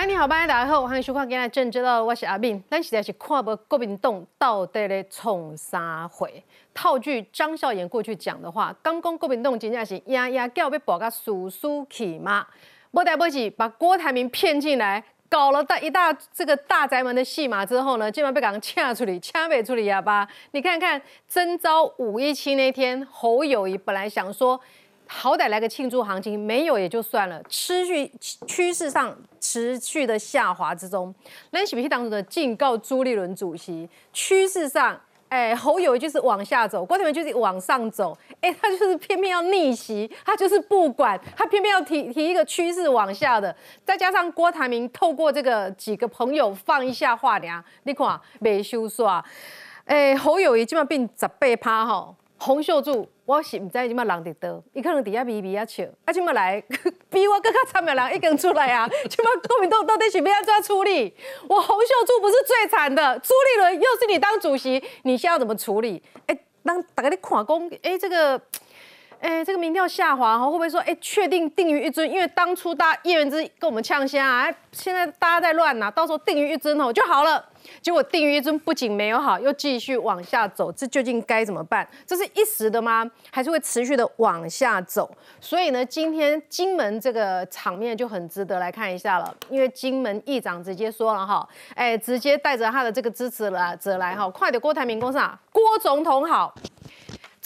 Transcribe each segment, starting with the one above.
欢迎你好，大家好，欢迎收看今日政治道，我是阿敏。咱实在是看不国民党到底咧从啥回？套句张孝言过去讲的话，刚讲国民党真正是压压叫要博个叔叔去吗？不得不起，把郭台铭骗进来，搞了大一大这个大宅门的戏码之后呢，竟然被港掐出去，掐不出去哑巴。你看看征召五一七那天，侯友谊本来想说。好歹来个庆祝行情，没有也就算了。持续趋势上持续的下滑之中，那喜不喜当中的警告朱立伦主席？趋势上，哎，侯友就是往下走，郭台铭就是往上走，哎，他就是偏偏要逆袭，他就是不管，他偏偏要提提一个趋势往下的。再加上郭台铭透过这个几个朋友放一下话俩，你看没修刷，哎，侯友谊基本上变十八趴吼。洪秀柱，我是唔知即马人伫倒，伊可能伫遐咪咪啊笑，啊即马来 比我更加惨的人已经出来啊！即马国民党到底是要怎处理？我洪秀柱不是最惨的，朱立伦又是你当主席，你现在要怎么处理？哎，当大家你看讲，哎这个。哎，这个民调下滑哈，会不会说哎确定定于一尊？因为当初大叶元之跟我们呛先啊，现在大家在乱拿，到时候定于一尊哦就好了。结果定于一尊不仅没有好，又继续往下走，这究竟该怎么办？这是一时的吗？还是会持续的往下走？所以呢，今天金门这个场面就很值得来看一下了，因为金门议长直接说了哈，哎，直接带着他的这个支持者来哈，快点郭台铭公上，郭总统好。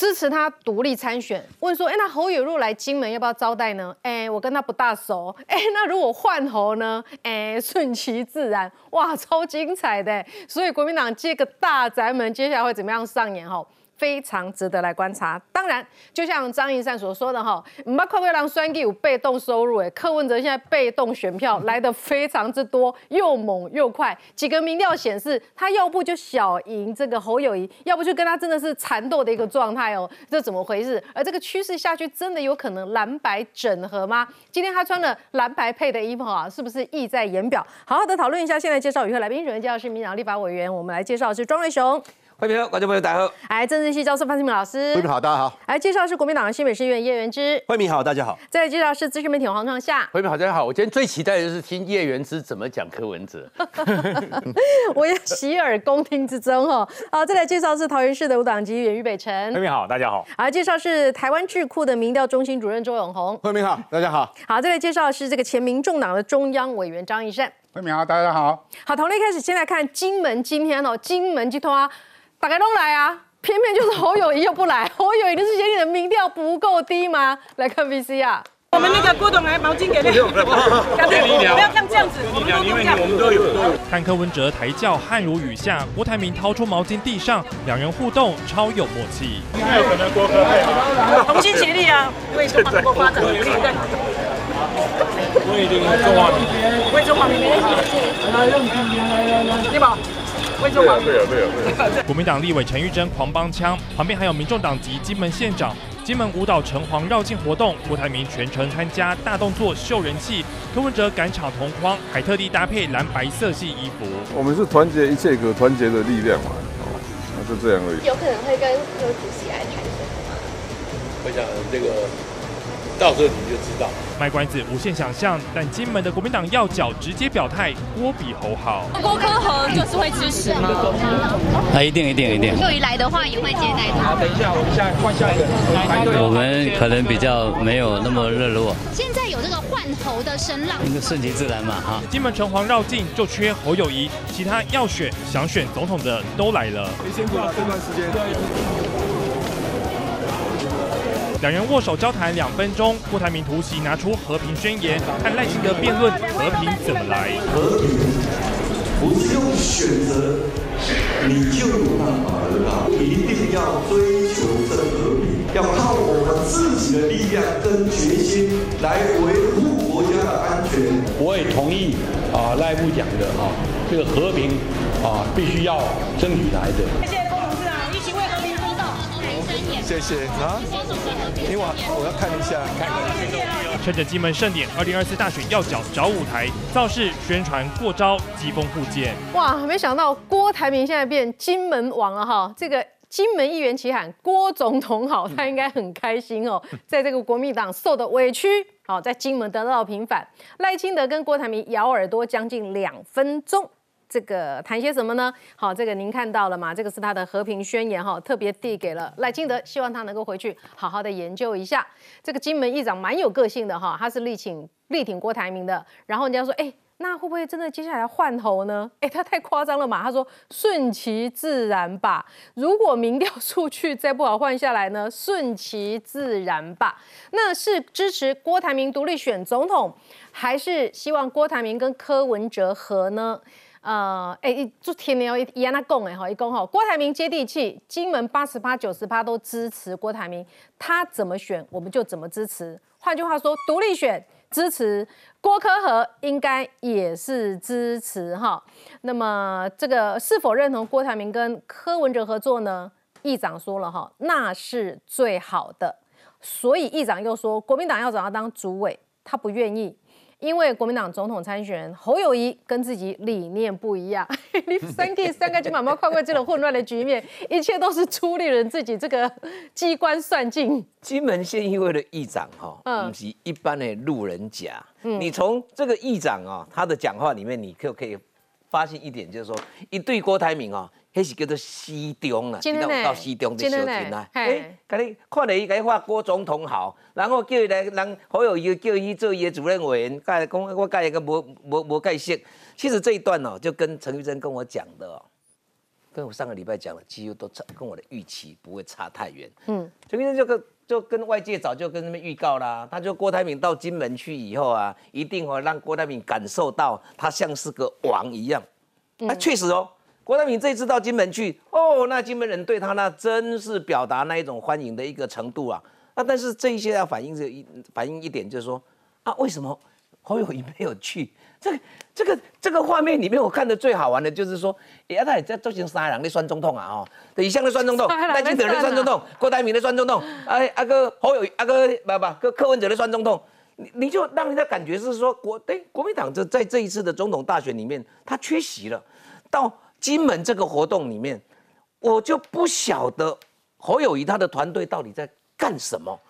支持他独立参选，问说：哎，那侯友如来金门要不要招待呢？哎，我跟他不大熟。哎，那如果换侯呢？哎，顺其自然。哇，超精彩的！所以国民党这个大宅门，接下来会怎么样上演？哈。非常值得来观察。当然，就像张义善所说的哈，马克威让选举有被动收入，哎，柯文哲现在被动选票来的非常之多，又猛又快。几个民调显示，他要不就小赢这个侯友谊，要不就跟他真的是缠斗的一个状态哦，这怎么回事？而这个趋势下去，真的有可能蓝白整合吗？今天他穿了蓝白配的衣服啊，是不是意在言表？好好的讨论一下。现在介绍与会来宾，首先介绍是民党立法委员，我们来介绍是庄瑞雄。欢迎观众朋友，大家好。哎，政治系教授范新明老师。欢迎好，大家好。来，介绍是国民党的新北市议员叶元之。慧敏好，大家好。再来介绍是资深媒体黄创夏。慧敏好，大家好。我今天最期待的就是听叶元之怎么讲柯文哲。我要洗耳恭听之中哈。好，再来介绍是桃园市的无党籍议员于北辰。慧敏好，大家好。好，介绍是台湾智库的民调中心主任周永红。慧敏好，大家好。好，再来介绍是这个前民众党的中央委员张义善。慧敏好，大家好。好，从一开始先来看金门今天哦，金门集团。打开都来啊！偏偏就是侯友谊又不来，侯友谊是嫌你的民调不够低吗？来看 VC 啊！我们那个郭董来毛巾给你，不要像这样子，我们都这样。我们都有。看柯文哲抬轿汗如雨下，郭台铭掏出毛巾递上，两人互动超有默契。有可能郭科配同心协力啊，为中华民国发展努力。我一定中华民族，为中华民族。你好。对啊对啊对啊！国民党立委陈玉珍狂帮腔，旁边还有民众党籍金门县长。金门舞蹈城隍绕境活动，郭台铭全程参加，大动作秀人气。柯文哲赶场同框，还特地搭配蓝白色系衣服。我们是团结一切可团结的力量嘛，哦，那就这样而已。有可能会跟柯主席来谈什我想这个。到时候你就知道。卖关子，无限想象，但金门的国民党要角直接表态，郭比侯好。郭科和就是会支持吗？啊一定一定一定。又一来的话也会接待他。等一下，我们下换下一个。我们可能比较没有那么热络。现在有这个换侯的声浪。顺其自然嘛，哈。金门城隍绕境就缺侯友谊，其他要选想选总统的都来了。你辛苦了这段时间。两人握手交谈两分钟，郭台铭突袭拿出和平宣言，和赖清德辩论和平怎么来。和平不是用选择，你就有办法得到。一定要追求这和平，要靠我们自己的力量跟决心来维护国家的安全。我也同意啊，赖部讲的啊，这个和平啊，必须要争取来的。谢谢啊！因为我要看一下，看趁着金门盛典，二零二四大选要角找舞台，造势宣传过招，疾风互见。哇，没想到郭台铭现在变金门王了哈！这个。金门议员齐喊郭总统好，他应该很开心哦，在这个国民党受的委屈，好在金门得到平反。赖清德跟郭台铭咬耳朵将近两分钟。这个谈些什么呢？好，这个您看到了吗？这个是他的和平宣言哈，特别递给了赖清德，希望他能够回去好好的研究一下。这个金门议长蛮有个性的哈，他是力挺力挺郭台铭的。然后人家说，哎，那会不会真的接下来换头呢？哎，他太夸张了嘛。他说顺其自然吧。如果民调数据再不好换下来呢？顺其自然吧。那是支持郭台铭独立选总统，还是希望郭台铭跟柯文哲和呢？呃，哎，就天年哦，一样那讲哎哈，一讲哈，郭台铭接地气，金门八十八九十八都支持郭台铭，他怎么选我们就怎么支持。换句话说，独立选支持郭科和应该也是支持哈。那么这个是否认同郭台铭跟柯文哲合作呢？议长说了哈，那是最好的。所以议长又说，国民党要找他当主委，他不愿意。因为国民党总统参选人侯友谊跟自己理念不一样，你三 K 三个金马猫快快这种混乱的局面，一切都是出立人自己这个机关算尽。金门县议会的议长哈，不是一般的路人甲。你从这个议长啊，他的讲话里面，你就可以发现一点，就是说一对郭台铭哦。迄是叫做西中啊，知道到西中的小军啊。哎，甲你看了伊甲伊话郭总统好，然后叫伊来，人好友伊叫伊做伊的主任委员，甲讲我甲伊个无无无解释。其实这一段哦，就跟陈玉珍跟我讲的哦，跟我上个礼拜讲的，几乎都差，跟我的预期不会差太远。嗯，陈玉珍就跟就跟外界早就跟他们预告啦，他就郭台铭到金门去以后啊，一定会让郭台铭感受到他像是个王一样。啊，确实哦。郭台铭这次到金门去，哦，那金门人对他那真是表达那一种欢迎的一个程度啊。那但是这一些要反映这一反映一点，就是说啊，为什么侯友谊没有去？这个这个这个画面里面，我看的最好玩的就是说，哎，他也在做成三人的酸中痛啊，哦，对一向的酸中痛，赖清德的酸中痛，郭台铭的酸中痛，哎，阿哥侯友阿哥不不，柯柯文哲的酸中痛，你你就让人家感觉是说国对国民党这在这一次的总统大选里面，他缺席了，到。金门这个活动里面，我就不晓得侯友谊他的团队到底在干什么。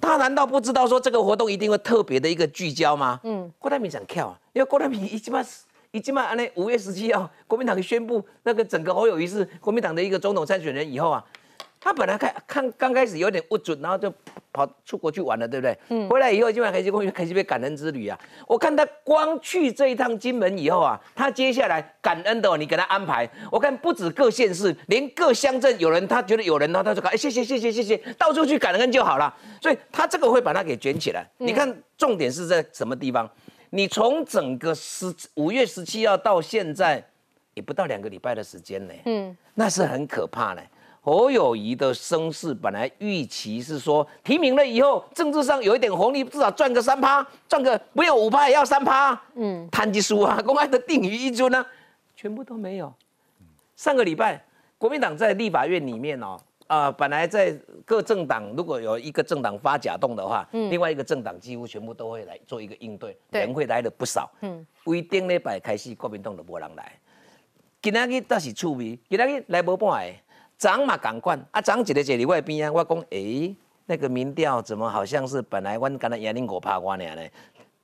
他难道不知道说这个活动一定会特别的一个聚焦吗？嗯，郭台铭想跳啊，因为郭台铭一起码一起码安尼五月十七号国民党宣布那个整个侯友谊是国民党的一个总统参选人以后啊。他本来看看刚开始有点不准，然后就跑出国去玩了，对不对？嗯。回来以后，今晚开始公园开始被感恩之旅啊！我看他光去这一趟金门以后啊，他接下来感恩的，你给他安排。我看不止各县市，连各乡镇有人，他觉得有人然后，他就讲，哎，谢谢谢谢谢谢，到处去感恩就好了。所以他这个会把它给卷起来。你看重点是在什么地方？你从整个十五月十七号到现在，也不到两个礼拜的时间呢。嗯。那是很可怕的。侯友谊的声势本来预期是说提名了以后，政治上有一点红利，至少赚个三趴，赚个不要五趴也要三趴。嗯，谈技书啊，公安的定于一尊呢，全部都没有。上个礼拜，国民党在立法院里面哦，啊，本来在各政党如果有一个政党发假动的话，嗯，另外一个政党几乎全部都会来做一个应对，人会来的不少。嗯，规定礼拜开始，国民党就无人来。今仔日倒是趣味，今仔日来无半个。涨嘛，赶快啊！涨一个坐伫我边啊，我讲，诶，那个民调怎么好像是本来阮刚才眼睛我怕我呢？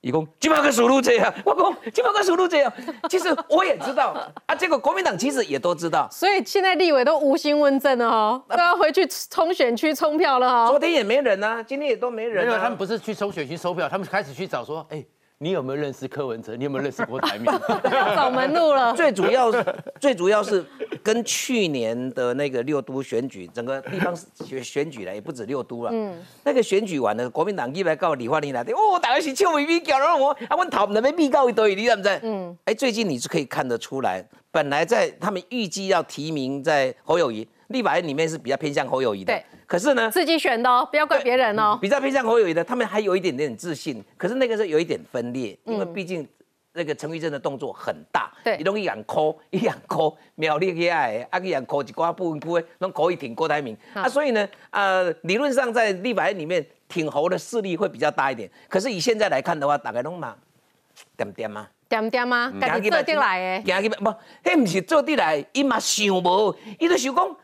伊讲，几百个输入这样，我讲几百个输入这样。其实我也知道 啊，结果国民党其实也都知道。所以现在立委都无心问政了哦，都要回去冲选区冲票了哦。昨天也没人啊，今天也都没人。没有，他们不是去冲选区收票，他们开始去找说，哎。你有没有认识柯文哲？你有没有认识郭台铭？走门路了。最主要是，最主要是跟去年的那个六都选举，整个地方选选举了，也不止六都了。嗯。那个选举完了，国民党一来告李焕英来的，哦，大家是笑眯眯叫了我，啊，我讨那边密告一堆，你知不知？嗯。哎，最近你是可以看得出来，本来在他们预计要提名在侯友谊。立法院里面是比较偏向侯友谊的，对。可是呢，自己选的哦，不要怪别人哦。比较偏向侯友谊的，他们还有一点点自信。可是那个是有一点分裂，因为毕竟那个陈玉珍的动作很大，对，你容易养抠，一养抠，苗栗起来，啊，一养抠一寡部分部位，拢可以挺郭台铭啊。所以呢，呃，理论上在立法院里面挺侯的势力会比较大一点。可是以现在来看的话，大概拢嘛点点嘛，点点嘛，家己做得来的，不，迄唔是做得来，伊嘛想无，伊就想讲。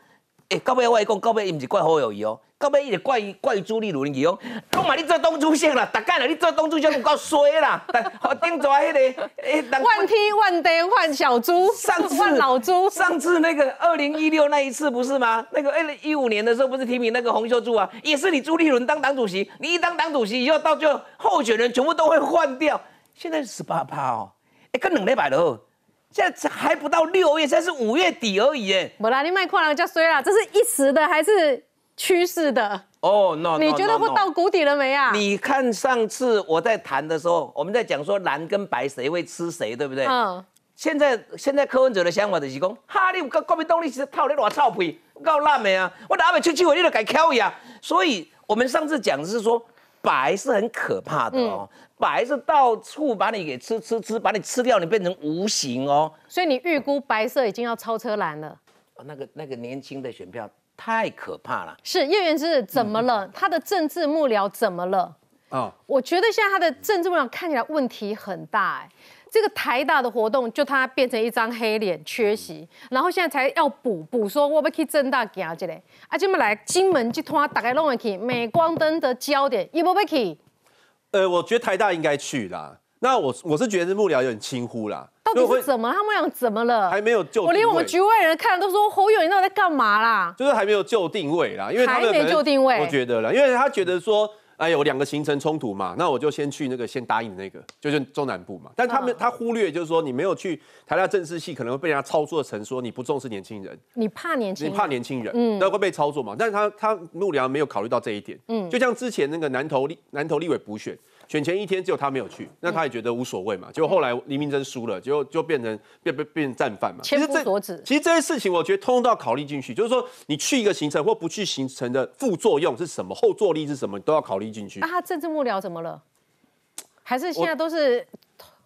哎，到尾我来讲，到尾伊毋是怪侯友谊哦，到尾伊是怪怪朱立伦去哦，讲嘛你做东主席啦，大概啦，你做东主席有够衰啦，但顶抓迄个诶，万梯万跌换小猪，上次换老猪，上次那个二零一六那一次不是吗？那个二零一五年的时候不是提名那个洪秀柱啊，也是你朱立伦当党主席，你一当党主席以后，到最后候选人全部都会换掉，现在是十八趴哦，哎，跟两礼拜了。现在还不到六月，现在是五月底而已，哎，不啦，你卖矿了叫衰啦，这是一时的还是趋势的？哦，no，你觉得会到谷底了没啊？你看上次我在谈的时候，我们在讲说蓝跟白谁会吃谁，对不对？嗯。现在现在柯文哲的想法就是讲，哈，你国国民党你是套你偌臭屁，够烂的啊！我哪会出去我，你就改挑呀。所以我们上次讲的是说，白是很可怕的哦。白是到处把你给吃吃吃，把你吃掉，你变成无形哦。所以你预估白色已经要超车蓝了。那个那个年轻的选票太可怕了。是叶元之怎么了？他的政治幕僚怎么了？哦，我觉得现在他的政治幕僚看起来问题很大哎。这个台大的活动就他变成一张黑脸缺席，然后现在才要补补说我要去正大行这个，啊，这么来金门集团大概弄会去镁光灯的焦点，伊不要去。呃，我觉得台大应该去啦。那我我是觉得幕僚有点轻忽啦。到底是怎么？他们俩怎么了？还没有就我连我们局外人看都说侯友宜到底在干嘛啦？就是还没有就定位啦，因为还没就定位。我觉得啦，因为他觉得说。哎，有两个行程冲突嘛？那我就先去那个先答应的那个，就是中南部嘛。但他们他忽略，就是说你没有去台大政治系，可能会被人家操作成说你不重视年轻人，你怕年轻，你怕年轻人，嗯，那会被操作嘛？但是他他幕僚没有考虑到这一点，嗯，就像之前那个南投立南投立委补选。选前一天只有他没有去，那他也觉得无所谓嘛。结果后来黎明真输了，结果就变成变变变战犯嘛。其实这其实这些事情，我觉得通通都要考虑进去。就是说，你去一个行程或不去行程的副作用是什么，后坐力是什么，都要考虑进去。那他政治幕僚怎么了？还是现在都是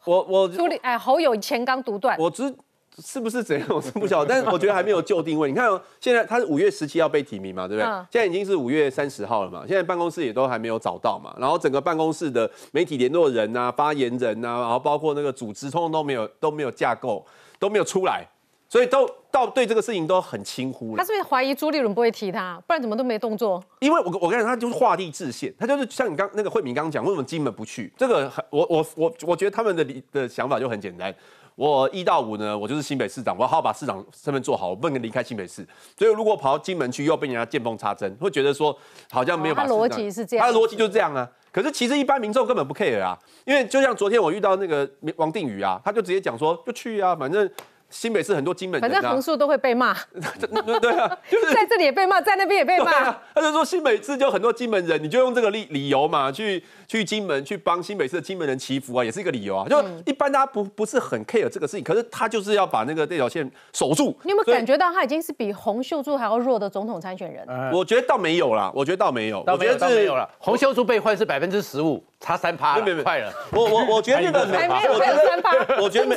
我我朱立哎侯友前刚独断。我只。是不是怎样？我是不晓得，但是我觉得还没有就定位。你看，现在他是五月十七要被提名嘛，对不对？现在已经是五月三十号了嘛，现在办公室也都还没有找到嘛。然后整个办公室的媒体联络人啊、发言人啊，然后包括那个组织，通通都没有都没有架构，都没有出来，所以都到对这个事情都很轻忽。他是不是怀疑朱立伦不会提他？不然怎么都没动作？因为我我跟你讲，他就是画地自限，他就是像你刚那个慧敏刚刚讲，为什么金门不去？这个很我我我我觉得他们的的想法就很简单。我一到五呢，我就是新北市长，我要好好把市长身份做好，我不能离开新北市。所以如果跑到金门去，又被人家见缝插针，会觉得说好像没有把。他逻辑是这样，他的逻辑就是这样啊。可是其实一般民众根本不 care 啊，因为就像昨天我遇到那个王定宇啊，他就直接讲说就去啊，反正。新北市很多金门人，反正横竖都会被骂。对啊，就是 在这里也被骂，在那边也被骂。他就说新北市就很多金门人，你就用这个理理由嘛，去去金门去帮新北市的金门人祈福啊，也是一个理由啊。就一般大家不不是很 care 这个事情，可是他就是要把那个这条线守住。你有没有感觉到他已经是比洪秀柱还要弱的总统参选人？我觉得倒没有啦，我觉得倒没有，我觉得倒没有了。洪秀柱被换是百分之十五。差三趴，没有快了。我我我觉得这个没，我觉得三趴，我觉得没，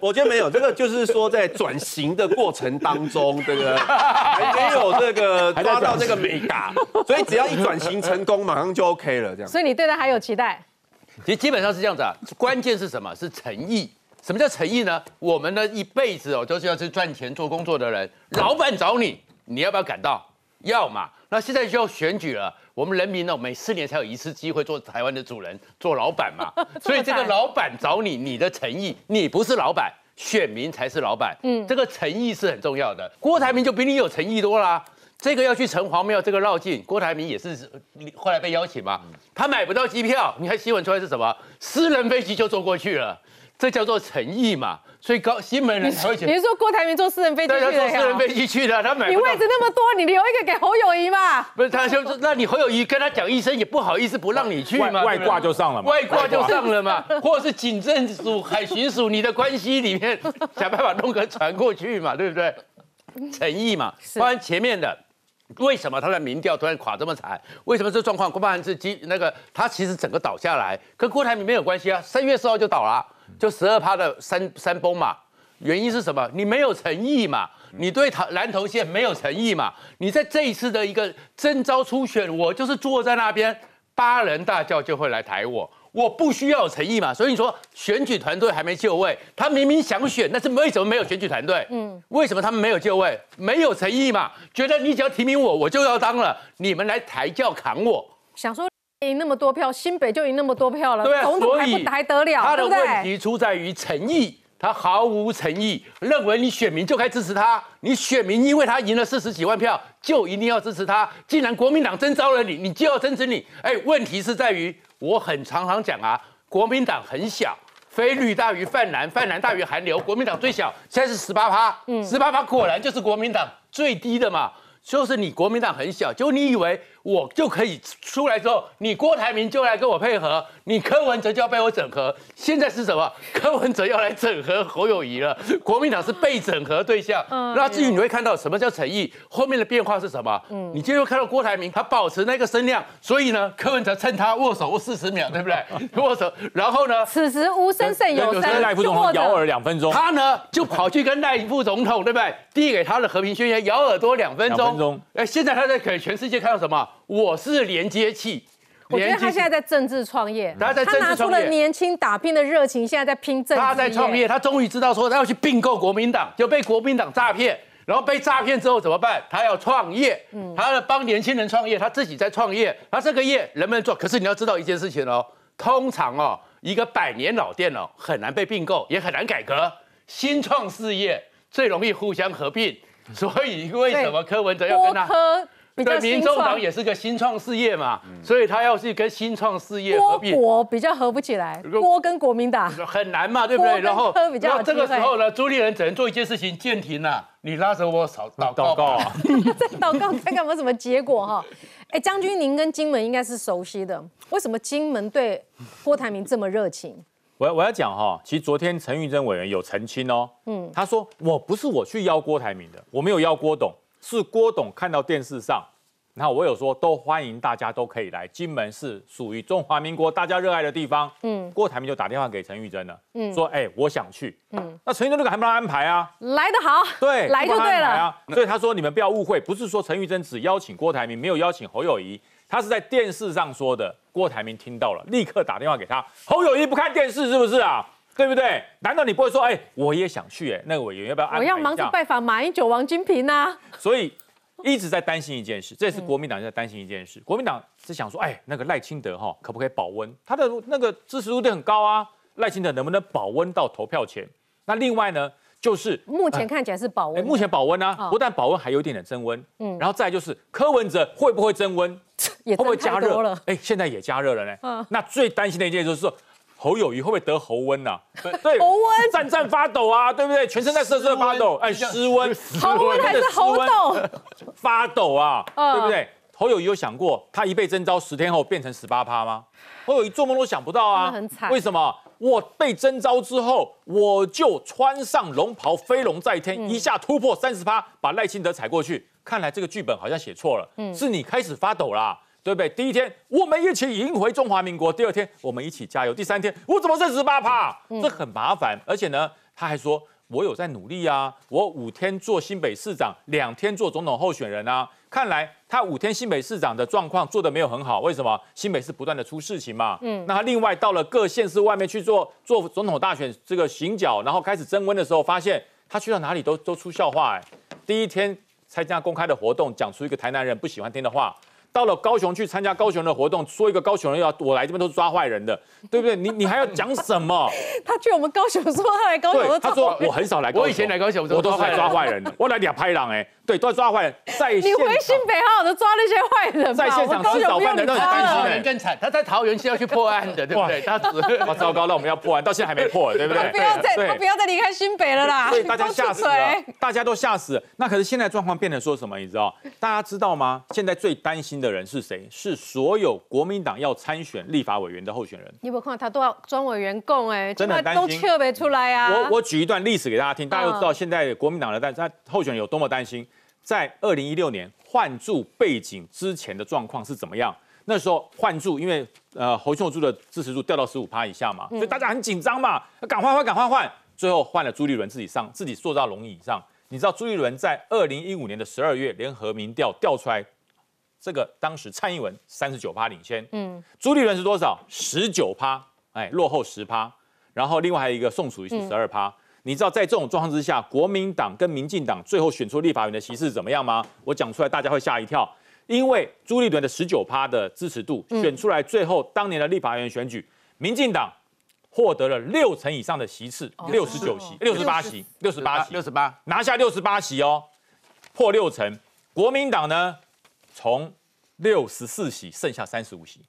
我觉得没有。这个就是说在转型的过程当中，这个还没有这个抓到这个美感，所以只要一转型成功，马上就 OK 了。这样。所以你对他还有期待？其实基本上是这样子啊。关键是什么？是诚意。什么叫诚意呢？我们呢一辈子哦，都是要去赚钱做工作的人。老板找你，你要不要赶到？要嘛。那现在就要选举了。我们人民呢，每四年才有一次机会做台湾的主人、做老板嘛。所以这个老板找你，你的诚意，你不是老板，选民才是老板。嗯，这个诚意是很重要的。郭台铭就比你有诚意多啦。这个要去城隍庙，这个绕境，郭台铭也是后来被邀请嘛。他买不到机票，你看新闻出来是什么？私人飞机就坐过去了。这叫做诚意嘛，所以高新门人才会选。你是说郭台铭坐私人飞机去的？坐私人飞机去的，他买。你位置那么多，你留一个给侯友谊嘛？不是，他就那你侯友谊跟他讲一声，也不好意思不让你去嘛。外挂就上了嘛。外挂就上了嘛，或者是警政署、海巡署，你的关系里面 想办法弄个船过去嘛，对不对？诚意嘛，不然前面的为什么他的民调突然垮这么惨？为什么这状况？郭办是基那个他其实整个倒下来，跟郭台铭没有关系啊，三月四号就倒了。就十二趴的山山崩嘛，原因是什么？你没有诚意嘛，你对台蓝头线没有诚意嘛，你在这一次的一个征召初选，我就是坐在那边，八人大叫就会来抬我，我不需要有诚意嘛。所以你说选举团队还没就位，他明明想选，但是为什么没有选举团队？嗯，为什么他们没有就位？没有诚意嘛？觉得你只要提名我，我就要当了，你们来抬轿扛我。想说赢那么多票，新北就赢那么多票了，对啊，总统还不还得了？他的问题出在于诚意。他毫无诚意，认为你选民就该支持他，你选民因为他赢了四十几万票，就一定要支持他。既然国民党征召了你，你就要支持你。哎，问题是在于，我很常常讲啊，国民党很小，非绿大于泛蓝，泛蓝大于韩流，国民党最小，现在是十八趴，嗯，十八趴果然就是国民党最低的嘛。就是你国民党很小，就你以为我就可以出来之后，你郭台铭就来跟我配合，你柯文哲就要被我整合。现在是什么？柯文哲要来整合侯友谊了，国民党是被整合对象。那至于你会看到什么叫诚意，后面的变化是什么？嗯，你今天会看到郭台铭他保持那个声量，所以呢，柯文哲趁他握手握四十秒，对不对？握手，然后呢？此时无声胜有声，赖副总统咬耳两分钟，他呢就跑去跟赖副总统，对不对？递给他的和平宣言，咬耳朵两分钟。哎，现在他在给全世界看到什么？我是连接器。我觉得他现在在政治创业，他在政治创业，他拿出了年轻打拼的热情，现在在拼政治。他在创业，他终于知道说他要去并购国民党，就被国民党诈骗，然后被诈骗之后怎么办？他要创业，他要帮年轻人创业，他自己在创业，他这个业能不能做？可是你要知道一件事情哦，通常哦，一个百年老店哦，很难被并购，也很难改革，新创事业最容易互相合并。所以为什么柯文哲要跟他？对，民众党也是个新创事业嘛，所以他要去跟新创事业合并，国比较合不起来，郭跟国民党。很难嘛，对不对？然后，然后这个时候呢，朱立伦只能做一件事情，建停啊，你拉着我祷 祷告啊，在祷告看看有什么结果？哈。哎，将军，您跟金门应该是熟悉的，为什么金门对郭台铭这么热情？我我要讲哈，其实昨天陈玉珍委员有澄清哦，嗯，他说我不是我去邀郭台铭的，我没有邀郭董。是郭董看到电视上，然后我有说都欢迎大家都可以来，金门是属于中华民国大家热爱的地方。嗯，郭台铭就打电话给陈玉珍了，嗯，说哎我想去，嗯，那陈玉珍这个还不让安排啊？来得好，对，来就对了啊。所以他说你们不要误会，不是说陈玉珍只邀请郭台铭，没有邀请侯友谊，他是在电视上说的。郭台铭听到了，立刻打电话给他，侯友谊不看电视是不是啊？对不对？难道你不会说，哎，我也想去，哎，那个委员要不要安排我要忙着拜访马英九、王金平啊。所以一直在担心一件事，这也是国民党在担心一件事。国民党是想说，哎，那个赖清德哈，可不可以保温？他的那个支持度都很高啊，赖清德能不能保温到投票前？那另外呢，就是目前看起来是保温，目前保温啊，不但保温，还有一点点增温。嗯，然后再就是柯文哲会不会增温？会不会加热了？哎，现在也加热了呢。嗯，那最担心的一件就是说。侯友谊会不会得喉温呐？对，喉温战战发抖啊，对不对？全身在瑟瑟发抖，哎，失温，喉温还是喉抖？发抖啊，对不对？侯友谊有想过，他一被征召十天后变成十八趴吗？侯友谊做梦都想不到啊，很惨。为什么？我被征召之后，我就穿上龙袍，飞龙在天，一下突破三十趴，把赖清德踩过去。看来这个剧本好像写错了，是你开始发抖啦。对不对？第一天我们一起赢回中华民国，第二天我们一起加油，第三天我怎么剩十八趴？这很麻烦，而且呢，他还说我有在努力啊，我五天做新北市长，两天做总统候选人啊。看来他五天新北市长的状况做的没有很好，为什么？新北市不断的出事情嘛。嗯，那他另外到了各县市外面去做做总统大选这个行脚，然后开始增温的时候，发现他去到哪里都都出笑话。哎，第一天参加公开的活动，讲出一个台南人不喜欢听的话。到了高雄去参加高雄的活动，说一个高雄人要我来这边都是抓坏人的，对不对？你你还要讲什么？他去我们高雄说他来高雄，他说我很少来，我以前来高雄我都是来抓坏人的，我来俩拍狼哎。对，都要抓坏人。在你回新北好好的抓那些坏人在现场吃早饭的那些桃园更惨，他在桃园是要去破案的，对不对？他哇，糟糕，那我们要破案，到现在还没破，对不对？不要再，他不要再离开新北了啦。所以大家吓死了，大家都吓死。那可是现在状况变得说什么？你知道？大家知道吗？现在最担心的人是谁？是所有国民党要参选立法委员的候选人。你有没有看到他都要装委员供？哎，真的都撤不出来啊。我我举一段历史给大家听，大家都知道现在国民党的但他候选人有多么担心。在二零一六年换柱背景之前的状况是怎么样？那时候换柱，因为呃侯秀柱的支持度掉到十五趴以下嘛，所以大家很紧张嘛，赶快换，赶快换。最后换了朱立伦自己上，自己坐到龙椅上。你知道朱立伦在二零一五年的十二月联合民调调出来，这个当时蔡英文三十九趴领先，嗯，朱立伦是多少？十九趴，哎，落后十趴。然后另外还有一个宋楚瑜是十二趴。你知道在这种状况之下，国民党跟民进党最后选出立法院的席次怎么样吗？我讲出来大家会吓一跳，因为朱立伦的十九趴的支持度选出来，最后当年的立法院选举，民进党获得了六成以上的席次，六十九席、六十八席、六十八席、六十八，拿下六十八席哦，破六成。国民党呢，从六十四席剩下三十五席，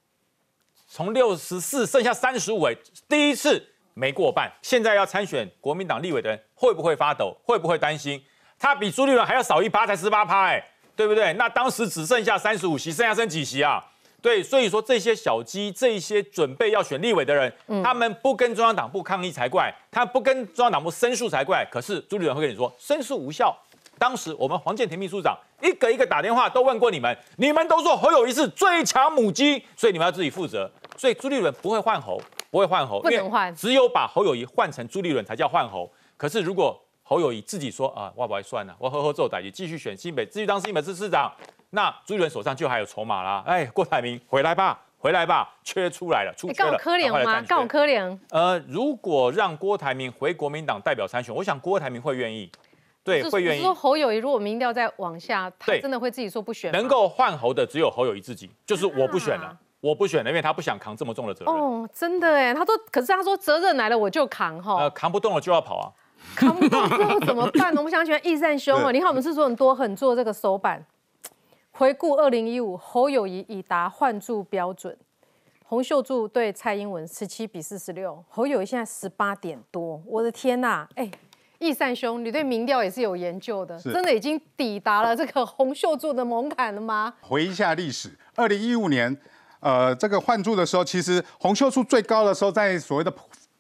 从六十四剩下三十五，哎，第一次。没过半，现在要参选国民党立委的人会不会发抖？会不会担心？他比朱立伦还要少一趴，才十八趴，哎，对不对？那当时只剩下三十五席，剩下剩几席啊？对，所以说这些小鸡，这些准备要选立委的人，他们不跟中央党部抗议才怪，他不跟中央党部申诉才怪。可是朱立伦会跟你说申诉无效。当时我们黄建庭秘书长一个一个打电话都问过你们，你们都说侯友谊是最强母鸡，所以你们要自己负责。所以朱立伦不会换侯。不会换侯，不能换，只有把侯友谊换成朱立伦才叫换侯。可是如果侯友谊自己说啊，我不会算了，我呵呵做歹也继续选新北，继续当新北市市长，那朱立伦手上就还有筹码啦。哎，郭台铭回来吧，回来吧，缺出来了，出缺了，高科联吗？高科联。呃，如果让郭台铭回国民党代表参选，我想郭台铭会愿意，对，会愿意。说侯友谊如果民调再往下，他真的会自己说不选。能够换侯的只有侯友谊自己，就是我不选了。我不选了，因为他不想扛这么重的责任。哦，真的哎，他说，可是他说责任来了我就扛哈。呃，扛不动了就要跑啊。扛不动之后怎么办呢？我们想选易善兄哦，你看我们制作人多很做这个手板。回顾二零一五，侯友谊已达换注标准。洪秀柱对蔡英文十七比四十六，侯友谊现在十八点多。我的天呐，哎，易善兄，你对民调也是有研究的，真的已经抵达了这个洪秀柱的门槛了吗？回一下历史，二零一五年。呃，这个换柱的时候，其实红秀柱最高的时候在所谓的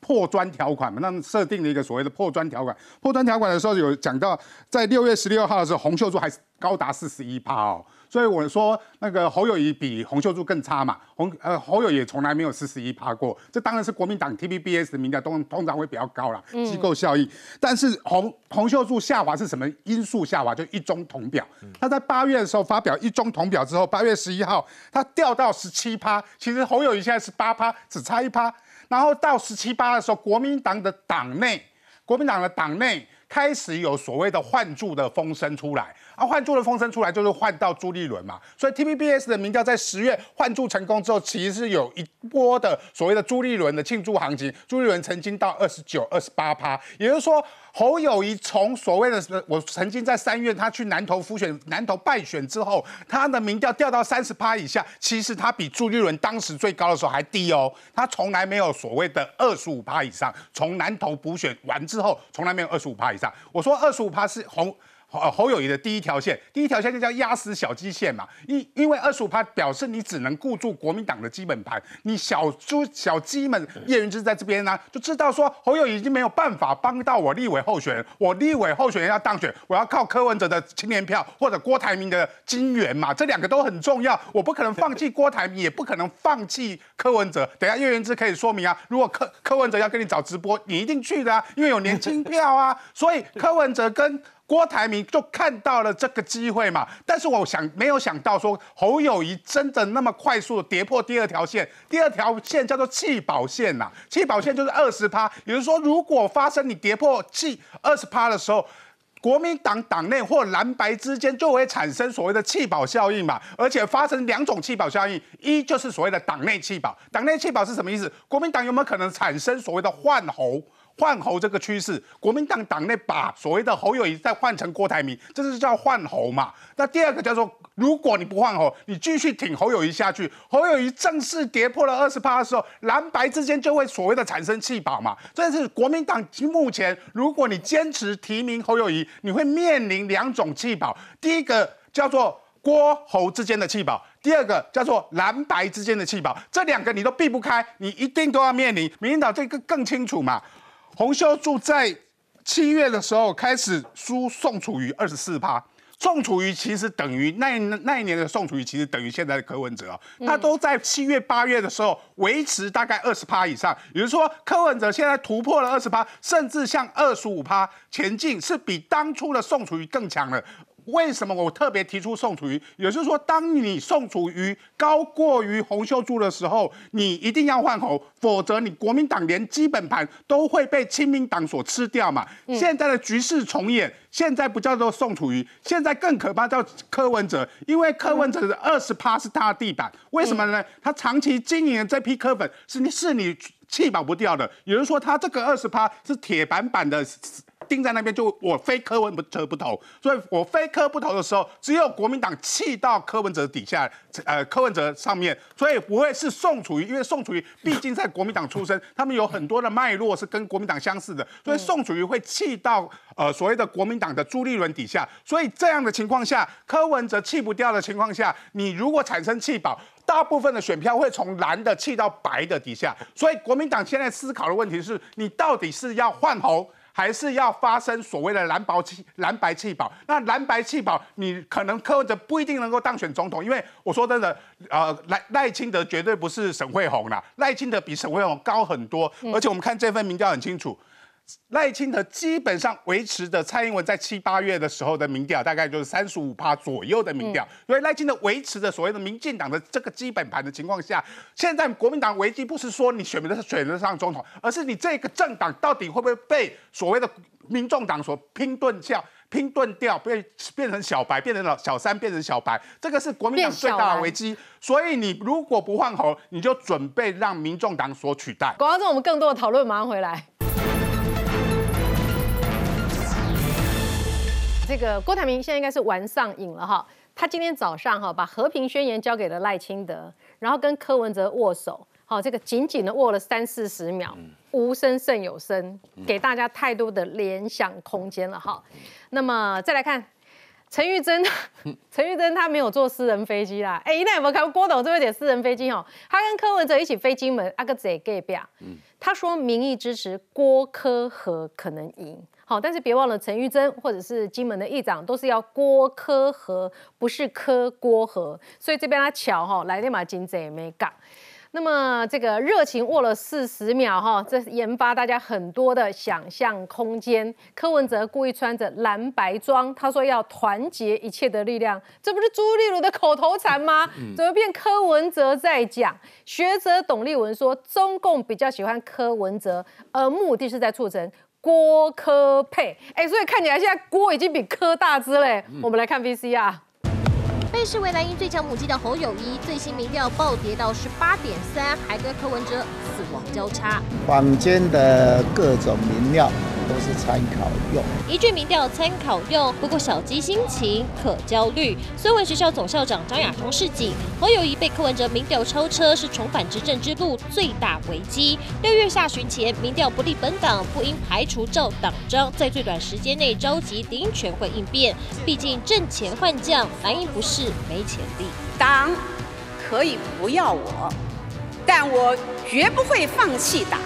破砖条款嘛，那设定了一个所谓的破砖条款。破砖条款的时候有讲到，在六月十六号的时候，红秀柱还是高达四十一趴哦。所以我说那个侯友谊比洪秀柱更差嘛，洪呃侯友也从来没有四十一趴过，这当然是国民党 T B B S 的民调通通常会比较高啦，机构效应。但是洪洪秀柱下滑是什么因素下滑？就一中同表，他在八月的时候发表一中同表之后，八月十一号他掉到十七趴，其实侯友谊现在是八趴，只差一趴。然后到十七八的时候，国民党的党内，国民党的党内开始有所谓的换柱的风声出来。啊，换注的风声出来就是换到朱立伦嘛，所以 T V B S 的民调在十月换注成功之后，其实是有一波的所谓的朱立伦的庆祝行情。朱立伦曾经到二十九、二十八趴，也就是说侯友谊从所谓的我曾经在三月他去南投复选，南投败选之后，他的民调掉到三十趴以下，其实他比朱立伦当时最高的时候还低哦，他从来没有所谓的二十五趴以上，从南投补选完之后，从来没有二十五趴以上。我说二十五趴是红。侯侯友谊的第一条线，第一条线就叫压死小鸡线嘛，因因为二十五趴表示你只能固住国民党的基本盘，你小猪小鸡们叶云之在这边呢，就知道说侯友谊已经没有办法帮到我立委候选人，我立委候选人要当选，我要靠柯文哲的青年票或者郭台铭的金元嘛，这两个都很重要，我不可能放弃郭台铭，也不可能放弃柯文哲。等下叶云之可以说明啊，如果柯柯文哲要跟你找直播，你一定去的啊，因为有年轻票啊，所以柯文哲跟。郭台铭就看到了这个机会嘛，但是我想没有想到说侯友谊真的那么快速的跌破第二条线，第二条线叫做弃保线呐，弃保线就是二十趴，也就是说如果发生你跌破弃二十趴的时候，国民党党内或蓝白之间就会产生所谓的弃保效应嘛，而且发生两种弃保效应，一就是所谓的党内弃保，党内弃保是什么意思？国民党有没有可能产生所谓的换侯？换侯这个趋势，国民党党内把所谓的侯友谊再换成郭台铭，这是叫换侯嘛？那第二个叫做，如果你不换侯，你继续挺侯友谊下去，侯友谊正式跌破了二十趴的时候，蓝白之间就会所谓的产生弃保嘛？这是国民党目前，如果你坚持提名侯友谊，你会面临两种弃保，第一个叫做郭侯之间的弃保，第二个叫做蓝白之间的弃保，这两个你都避不开，你一定都要面临。民进党这个更清楚嘛？洪秀柱在七月的时候开始输宋楚瑜二十四趴，宋楚瑜其实等于那那一年的宋楚瑜其实等于现在的柯文哲啊，他都在七月八月的时候维持大概二十趴以上，也就是说柯文哲现在突破了二十趴，甚至向二十五趴前进，是比当初的宋楚瑜更强了。为什么我特别提出宋楚瑜？也就是说，当你宋楚瑜高过于洪秀柱的时候，你一定要换候，否则你国民党连基本盘都会被亲民党所吃掉嘛。现在的局势重演，现在不叫做宋楚瑜，现在更可怕叫柯文哲，因为柯文哲的二十趴是他的地板，为什么呢？他长期经营的这批柯粉是你是你气保不掉的，也就是说，他这个二十趴是铁板板的。定在那边就我非柯文哲不投，所以我非柯不投的时候，只有国民党气到柯文哲底下，呃，柯文哲上面，所以不会是宋楚瑜，因为宋楚瑜毕竟在国民党出身，他们有很多的脉络是跟国民党相似的，所以宋楚瑜会气到呃所谓的国民党的朱立伦底下，所以这样的情况下，柯文哲气不掉的情况下，你如果产生气保，大部分的选票会从蓝的气到白的底下，所以国民党现在思考的问题是，你到底是要换候？还是要发生所谓的蓝白气蓝白气保，那蓝白气保，你可能柯文哲不一定能够当选总统，因为我说真的，呃，赖赖清德绝对不是沈惠宏啦，赖清德比沈惠宏高很多，而且我们看这份民调很清楚。赖清德基本上维持着蔡英文在七八月的时候的民调，大概就是三十五趴左右的民调。所以赖清德维持的所谓的民进党的这个基本盘的情况下，现在国民党危机不是说你选不选得上总统，而是你这个政党到底会不会被所谓的民众党所拼盾掉、拼盾掉，变变成小白，变成了小三，变成小白，这个是国民党最大的危机。所以你如果不换候，你就准备让民众党所取代。广告中我们更多的讨论，马上回来。这个郭台铭现在应该是玩上瘾了哈，他今天早上哈把和平宣言交给了赖清德，然后跟柯文哲握手，好，这个紧紧的握了三四十秒，无声胜有声，给大家太多的联想空间了哈。那么再来看陈玉珍，陈玉珍她没有坐私人飞机啦，哎，那有没有看郭董这位点私人飞机哦？他跟柯文哲一起飞金门，阿个贼 gay 表，他说民意支持郭柯和可能赢。好，但是别忘了陈玉珍或者是金门的议长都是要郭科和，不是科郭和，所以这边他巧哈来立马金贼也没搞。那么这个热情握了四十秒哈，这研发大家很多的想象空间。柯文哲故意穿着蓝白装，他说要团结一切的力量，这不是朱立伦的口头禅吗？怎么变柯文哲在讲？学者董立文说，中共比较喜欢柯文哲，而目的是在促成。郭科配，哎，所以看起来现在郭已经比科大只嘞。我们来看 VCR。被视为蓝营最强母鸡的侯友谊，最新民调暴跌到十八点三，还跟柯文哲死亡交叉。坊间的各种民调。都是参考用，一句民调参考用。不过小鸡心情可焦虑。孙文学校总校长张亚彤示警，侯友谊被柯文哲民调超车，是重返执政之路最大危机。六月下旬前，民调不利本党，不应排除照党章，在最短时间内召集顶全会应变。毕竟阵前换将，蓝营不是没潜力。党可以不要我，但我绝不会放弃党。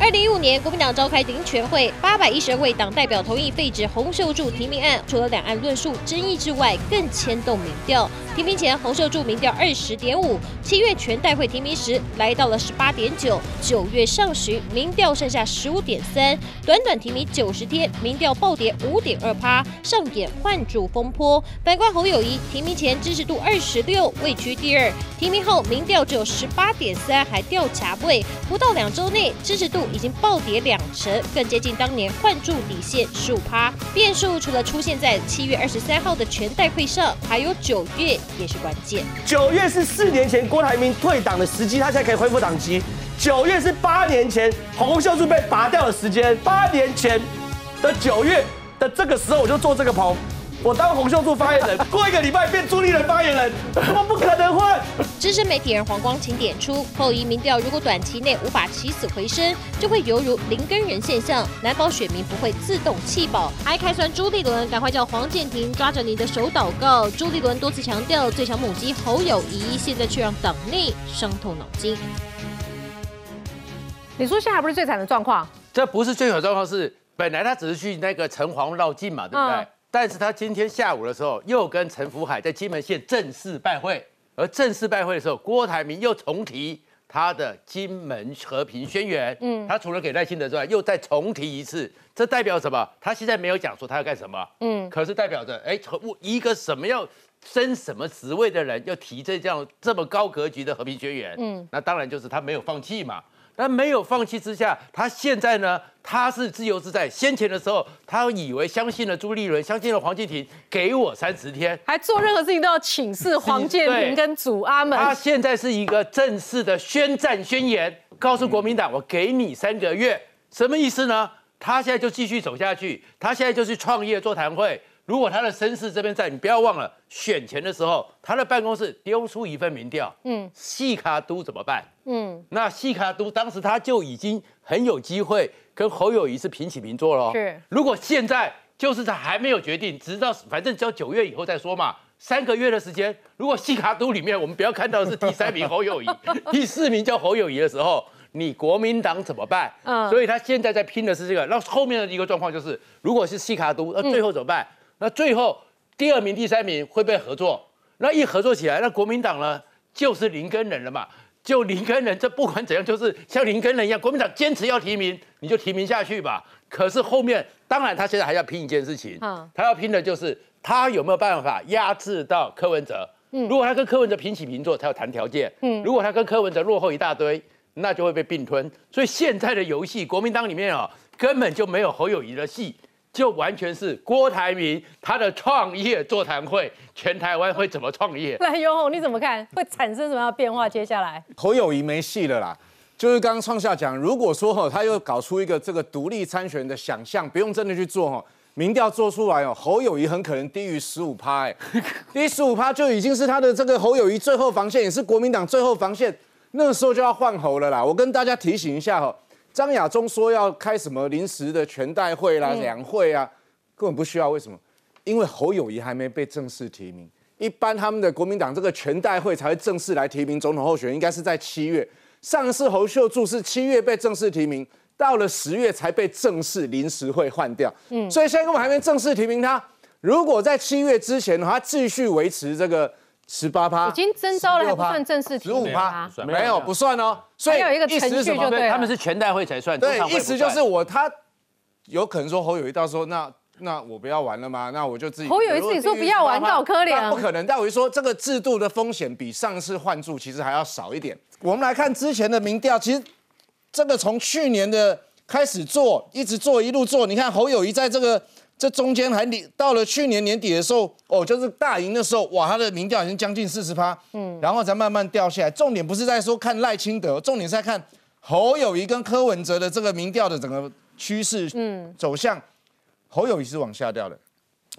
二零一五年，国民党召开顶全会，八百一十二位党代表同意废止洪秀柱提名案。除了两岸论述争议之外，更牵动民调。提名前，洪秀柱民调二十点五，七月全代会提名时来到了十八点九，九月上旬民调剩下十五点三，短短提名九十天，民调暴跌五点二趴，上演换柱风波。反观侯友谊，提名前支持度二十六，位居第二，提名后民调只有十八点三，还掉卡位，不到两周内支持度。已经暴跌两成，更接近当年换注底线十五趴。变数除了出现在七月二十三号的全代会上，还有九月也是关键。九月是四年前郭台铭退党的时机，他现在可以恢复党籍。九月是八年前洪秀柱被拔掉的时间，八年前的九月的这个时候，我就做这个棚。我当洪秀柱发言人，过一个礼拜变朱立伦发言人，我不可。资深媒体人黄光琴点出，后移民调如果短期内无法起死回生，就会犹如零根人现象，难保选民不会自动弃保。还开酸朱立伦，赶快叫黄建庭抓着你的手祷告。朱立伦多次强调，最强母鸡侯友谊，现在却让党内伤透脑筋。你说现在不是最惨的状况？这不是最惨的状况，是本来他只是去那个城隍绕境嘛，对不对？但是他今天下午的时候，又跟陈福海在金门县正式拜会，而正式拜会的时候，郭台铭又重提他的金门和平宣言，嗯，他除了给赖清德之外，又再重提一次，这代表什么？他现在没有讲说他要干什么，嗯，可是代表着，哎，一个什么要升什么职位的人，要提这样这么高格局的和平宣言，嗯，那当然就是他没有放弃嘛。那没有放弃之下，他现在呢？他是自由自在。先前的时候，他以为相信了朱立伦，相信了黄建庭，给我三十天，还做任何事情都要请示黄建庭跟祖阿们。他现在是一个正式的宣战宣言，告诉国民党，我给你三个月，什么意思呢？他现在就继续走下去，他现在就去创业座谈会。如果他的身世这边在，你不要忘了选前的时候，他的办公室丢出一份民调，嗯，细卡都怎么办？嗯，那西卡都当时他就已经很有机会跟侯友谊是平起平坐了。是，如果现在就是他还没有决定，直到反正要九月以后再说嘛，三个月的时间。如果西卡都里面我们不要看到是第三名侯友谊，第四名叫侯友谊的时候，你国民党怎么办？嗯，所以他现在在拼的是这个。那后面的一个状况就是，如果是西卡都，那最后怎么办？那最后第二名、第三名会被合作，那一合作起来，那国民党呢就是林根人了嘛？就林根人，这不管怎样，就是像林根人一样，国民党坚持要提名，你就提名下去吧。可是后面，当然他现在还要拼一件事情，他要拼的就是他有没有办法压制到柯文哲。嗯，如果他跟柯文哲平起平坐，他要谈条件。嗯，如果他跟柯文哲落后一大堆，那就会被并吞。所以现在的游戏，国民党里面啊，根本就没有侯友谊的戏。就完全是郭台铭他的创业座谈会，全台湾会怎么创业？来，永宏你怎么看？会产生什么样的变化？接下来侯友谊没戏了啦。就是刚刚创下讲，如果说吼，他又搞出一个这个独立参选的想象，不用真的去做吼，民调做出来哦，侯友谊很可能低于十五趴，哎，低十五趴就已经是他的这个侯友谊最后防线，也是国民党最后防线，那个时候就要换侯了啦。我跟大家提醒一下哈。张亚中说要开什么临时的全代会啦、两会啊，根本不需要。为什么？因为侯友谊还没被正式提名。一般他们的国民党这个全代会才会正式来提名总统候选人，应该是在七月。上次侯秀柱是七月被正式提名，到了十月才被正式临时会换掉。嗯，所以现在根本还没正式提名他。如果在七月之前，他继续维持这个。十八趴已经征招了，还不算正式十五趴，没有不算哦。所以有一个程序就对，他们是全代会才算。对，意思就是我他有可能说侯友谊到时候那那我不要玩了吗？那我就自己侯友谊自己说不要玩，告科联不可能。但我就说这个制度的风险比上次换注其实还要少一点。我们来看之前的民调，其实这个从去年的开始做，一直做一路做，你看侯友谊在这个。这中间还到了去年年底的时候，哦，就是大赢的时候，哇，他的民调已经将近四十趴，嗯，然后才慢慢掉下来。重点不是在说看赖清德，重点是在看侯友谊跟柯文哲的这个民调的整个趋势，嗯，走向。侯友谊是往下掉的，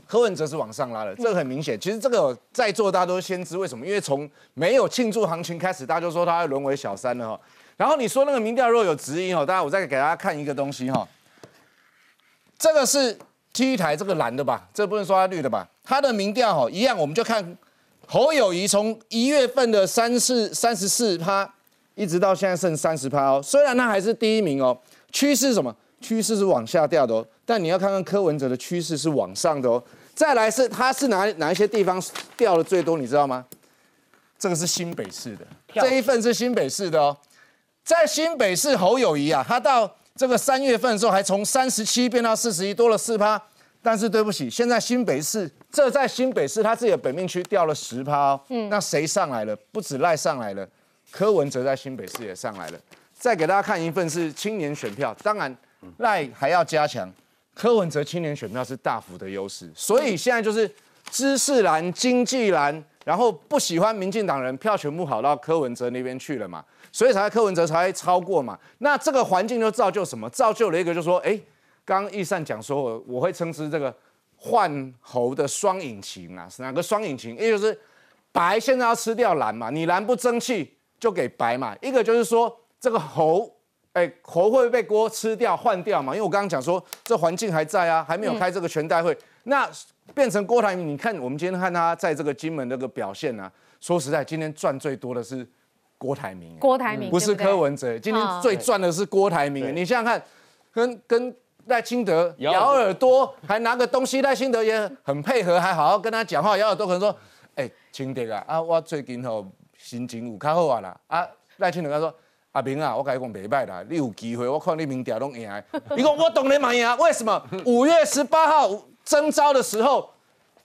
柯文哲是往上拉的，这个很明显。其实这个在座大家都先知，为什么？因为从没有庆祝行情开始，大家就说他要沦为小三了哈。然后你说那个民调若有质疑哈，大家我再给大家看一个东西哈，这个是。T 台这个蓝的吧，这不能说它绿的吧？它的民调哈一样，我们就看侯友谊从一月份的三四三十四趴，一直到现在剩三十趴哦。虽然他还是第一名哦，趋势是什么？趋势是往下掉的哦。但你要看看柯文哲的趋势是往上的哦。再来是他是哪哪一些地方掉的最多？你知道吗？这个是新北市的，这一份是新北市的哦。在新北市侯友谊啊，他到。这个三月份的时候还从三十七变到四十一，多了四趴。但是对不起，现在新北市这在新北市他自己的本命区掉了十趴。嗯，那谁上来了？不止赖上来了，柯文哲在新北市也上来了。再给大家看一份是青年选票，当然赖还要加强，柯文哲青年选票是大幅的优势。所以现在就是知识蓝、经济蓝，然后不喜欢民进党人票全部跑到柯文哲那边去了嘛。所以才柯文哲才超过嘛？那这个环境就造就什么？造就了一个，就说，哎，刚刚易善讲说，我会称之这个换猴的双引擎啊，是哪个双引擎？也就是白现在要吃掉蓝嘛，你蓝不争气就给白嘛。一个就是说这个猴，哎，猴会被锅吃掉换掉嘛？因为我刚刚讲说这环境还在啊，还没有开这个全代会，那变成郭台铭，你看我们今天看他在这个金门那个表现啊，说实在，今天赚最多的是。郭台铭，郭台铭不是柯文哲，今天最赚的是郭台铭。你想想看，跟跟赖清德咬耳朵，还拿个东西，赖清德也很配合，还好好跟他讲话。咬耳朵可能说：“哎，清德啊，啊，我最近吼心情有较好啊啦，啊，赖清德他说。阿明啊，我跟你讲，袂歹啦，你有机会，我看你民调拢赢。你讲我懂你嘛赢，为什么？五月十八号征招的时候，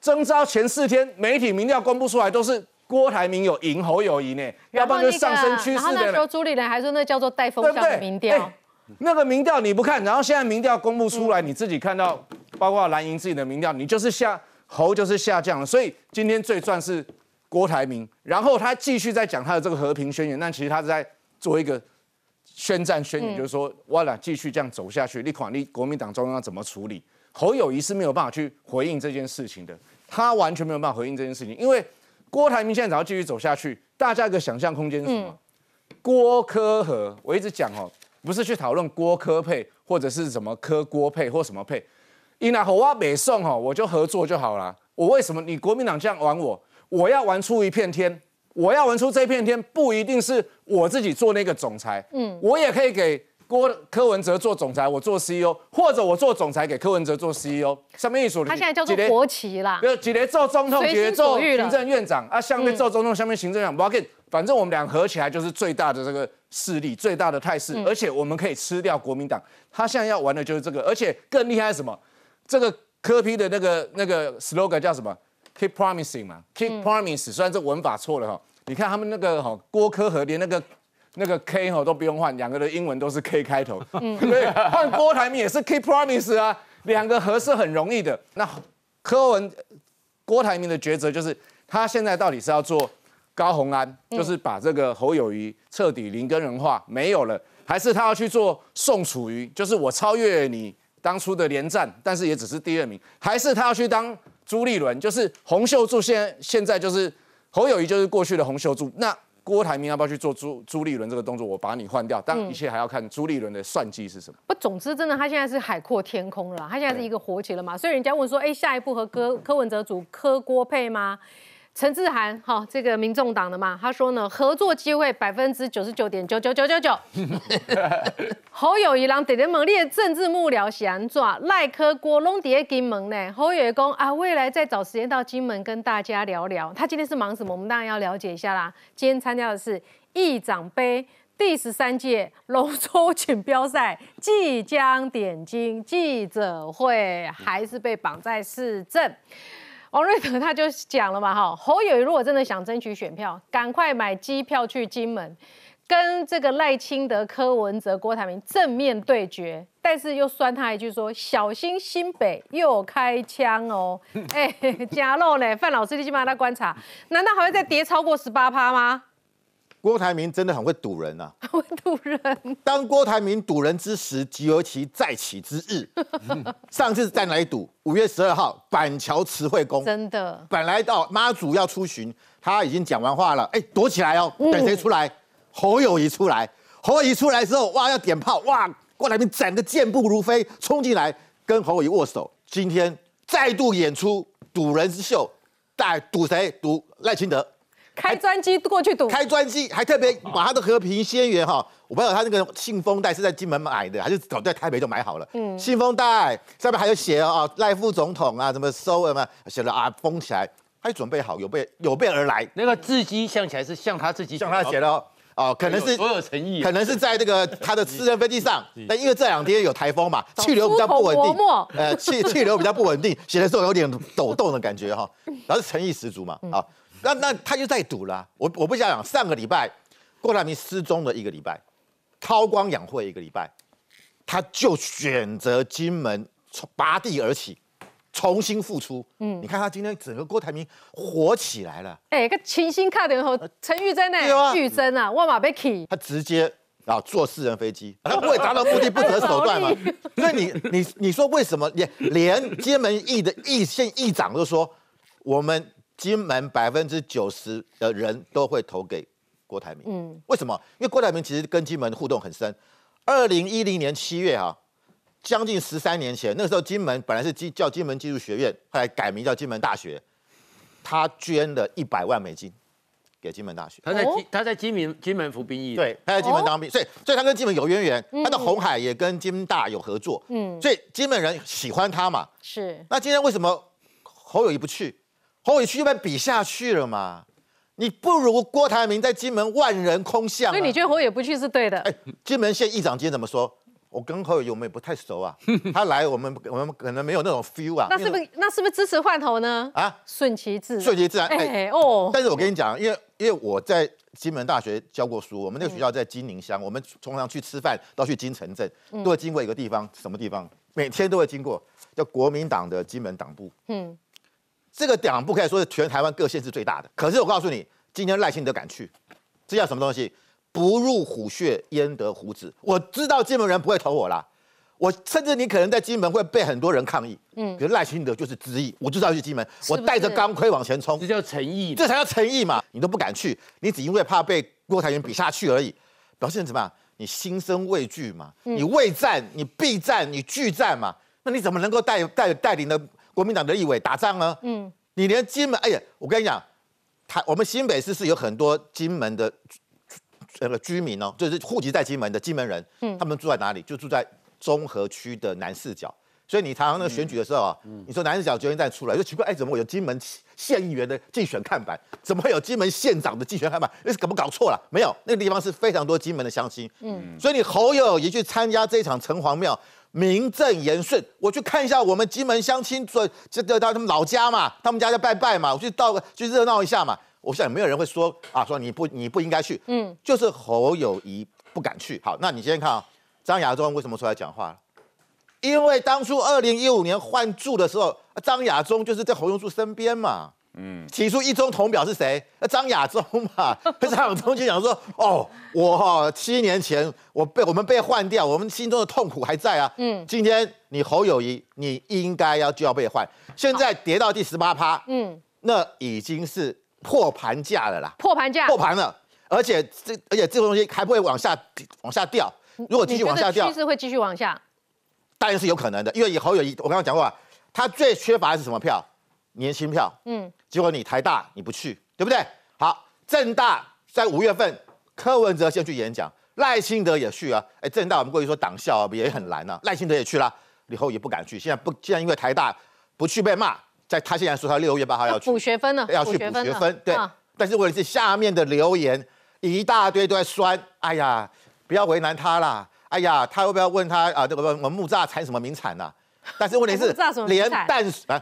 征招前四天，媒体民调公布出来都是郭台铭有赢侯友谊呢，要不然就上升趋势的。然后那时候朱立伦还说那叫做带风向的民调，那个民调你不看，然后现在民调公布出来，你自己看到，包括蓝营自己的民调，你就是下侯就是下降了。所以今天最赚是郭台铭，然后他继续在讲他的这个和平宣言，但其实他是在。做一个宣战宣言，就是说，我俩继续这样走下去，你管你国民党中央怎么处理？侯友谊是没有办法去回应这件事情的，他完全没有办法回应这件事情，因为郭台铭现在只要继续走下去，大家一个想象空间是什么？郭科和，我一直讲哦，不是去讨论郭科配或者是什么科郭配或什么配，伊那侯我北宋哦，我就合作就好了。我为什么你国民党这样玩我？我要玩出一片天。我要玩出这片天，不一定是我自己做那个总裁，嗯，我也可以给郭柯文哲做总裁，我做 CEO，或者我做总裁给柯文哲做 CEO，什么意思？他现在叫做国旗啦，有几连做总统，几连做行政院长啊，下面做总统，下面行政院长，不要紧，反正我们俩合起来就是最大的这个势力，最大的态势，而且我们可以吃掉国民党。他现在要玩的就是这个，而且更厉害是什么？这个柯批的那个那个 slogan 叫什么？Keep promising 嘛，Keep promise，虽然这文法错了哈，你看他们那个哈郭科和连那个那个 K 哈都不用换，两个的英文都是 K 开头，对，换郭台铭也是 Keep promise 啊，两个合是很容易的。那柯文郭台铭的抉择就是，他现在到底是要做高红安，就是把这个侯友谊彻底零根人化没有了，还是他要去做宋楚瑜，就是我超越你当初的连战，但是也只是第二名，还是他要去当？朱立伦就是洪秀柱，现在现在就是侯友谊，就是过去的洪秀柱。那郭台铭要不要去做朱朱立伦这个动作？我把你换掉，但一切还要看朱立伦的算计是什么。不，总之真的，他现在是海阔天空了，他现在是一个活起了嘛。所以人家问说，哎，下一步和柯柯文哲组柯郭配吗？陈志涵，哈，这个民众党的嘛，他说呢，合作机会百分之九十九点九九九九九。侯友谊让点点猛烈政治幕僚是安怎？赖科郭拢在金门呢？侯友谊讲啊，未来再找时间到金门跟大家聊聊。他今天是忙什么？我们当然要了解一下啦。今天参加的是议长杯第十三届龙舟锦标赛，即将点睛记者会，还是被绑在市政。王瑞德他就讲了嘛，哈，侯友如果真的想争取选票，赶快买机票去金门，跟这个赖清德、柯文哲、郭台铭正面对决。但是又酸他一句说：“小心新北又开枪哦。”哎，加肉呢？范老师，你起码在观察，难道还会再跌超过十八趴吗？郭台铭真的很会堵人啊，会堵人。当郭台铭堵人之时，即有其再起之日。上次在哪里堵？五月十二号，板桥慈惠宫。真的，本来到妈祖要出巡，他已经讲完话了。哎，躲起来哦，等谁出来？侯友谊出来。侯友谊出来之后，哇，要点炮，哇，郭台铭整个健步如飞冲进来，跟侯友谊握手。今天再度演出堵人之秀，带堵谁？堵赖清德。开专机过去堵，开专机还特别把他的和平宣言哈，我不知道他那个信封袋是在金门买的，还是早在台北就买好了。嗯，信封袋上面还有写啊，赖副总统啊，怎么收啊嘛？写了啊，封起来，他准备好，有备有备而来。那个字迹像起来是像他自己，像他写的哦，可能是所有诚意，可能是在这个他的私人飞机上。但因为这两天有台风嘛，气流比较不稳定，呃，气气流比较不稳定，写的时候有点抖动的感觉哈，然后诚意十足嘛，啊。那那他就在赌了，我我不想讲，上个礼拜郭台铭失踪了一个礼拜，韬光养晦一个礼拜，他就选择金门拔地而起，重新复出。嗯，你看他今天整个郭台铭火起来了。哎，个清新看点后，陈玉珍呢？玉珍啊，万马贝 k 他直接啊坐私人飞机，他不会达到目的不择手段嘛？所以你你你说为什么连连金门议的议县议长都说我们？金门百分之九十的人都会投给郭台铭。嗯，为什么？因为郭台铭其实跟金门互动很深。二零一零年七月哈，将近十三年前，那时候金门本来是金叫金门技术学院，后来改名叫金门大学。他捐了一百万美金给金门大学。他在金他在金门金门服兵役。对，他在金门当兵，所以所以他跟金门有渊源。他的红海也跟金大有合作。嗯，所以金门人喜欢他嘛。是。那今天为什么侯友谊不去？侯友区就被比下去了嘛？你不如郭台铭在金门万人空巷、啊。所以你觉得侯友不去是对的？哎，金门县议长今天怎么说？我跟侯友我们也不太熟啊，他来我们我们可能没有那种 feel 啊。那是不是那是不是支持换头呢？啊，顺其自然，顺其自然。哎哦，但是我跟你讲，因为因为我在金门大学教过书，我们那个学校在金宁乡，我们通常去吃饭到去金城镇，都会经过一个地方，什么地方？每天都会经过，叫国民党的金门党部。嗯，这个党部可以说是全台湾各县市最大的。可是我告诉你，今天赖清德敢去，这叫什么东西？不入虎穴，焉得虎子？我知道金门人不会投我啦，我甚至你可能在金门会被很多人抗议。嗯，可是赖清德就是执意，我就是要去金门，我带着钢盔往前冲，这叫诚意，这才叫诚意嘛！你都不敢去，你只因为怕被郭台铭比下去而已，表现怎么样？你心生畏惧嘛？你畏战，你避战，你拒战嘛？那你怎么能够带带带领的国民党的立委打仗呢？嗯，你连金门，哎呀，我跟你讲，台我们新北市是有很多金门的那个居民哦，就是户籍在金门的金门人，嗯，他们住在哪里？就住在中和区的南四角。所以你常常那个选举的时候啊，你说南四角决定站出来，就奇怪，哎，怎么会有金门县议员的竞选看板？怎么会有金门县长的竞选看板？那是搞不搞错了？没有，那个地方是非常多金门的乡亲。嗯，所以你侯友也去参加这场城隍庙，名正言顺。我去看一下我们金门乡亲，这这到他们老家嘛，他们家在拜拜嘛，我去到去热闹一下嘛。我想没有人会说啊，说你不你不应该去。嗯，就是侯友谊不敢去。好，那你先看啊，张亚中为什么出来讲话？因为当初二零一五年换柱的时候，张亚中就是在侯永柱身边嘛。嗯，起初一中同表是谁？那张亚中嘛。张亚中就讲说：“哦，我哈七年前我被我们被换掉，我们心中的痛苦还在啊。嗯，今天你侯友谊，你应该要就要被换。现在跌到第十八趴，嗯，那已经是破盘价了啦。破盘价，破盘了，而且这而且这个东西还不会往下往下掉。如果继续往下掉，趋势会继续往下。”当然是有可能的，因为以侯友谊，我刚刚讲过，他最缺乏的是什么票？年轻票。嗯，结果你台大你不去，对不对？好，正大在五月份，柯文哲先去演讲，赖清德也去啊。哎，正大我们过去说党校啊，也很难啊。赖清德也去了，以后也不敢去。现在不，现在因为台大不去被骂，在他现在说他六月八号要去补学分呢，要去补学分。对，但是问题是下面的留言一大堆都在酸，哎呀，不要为难他啦。哎呀，他要不要问他啊？这个我们木栅产什么名产呢？但是问题是 连淡水啊，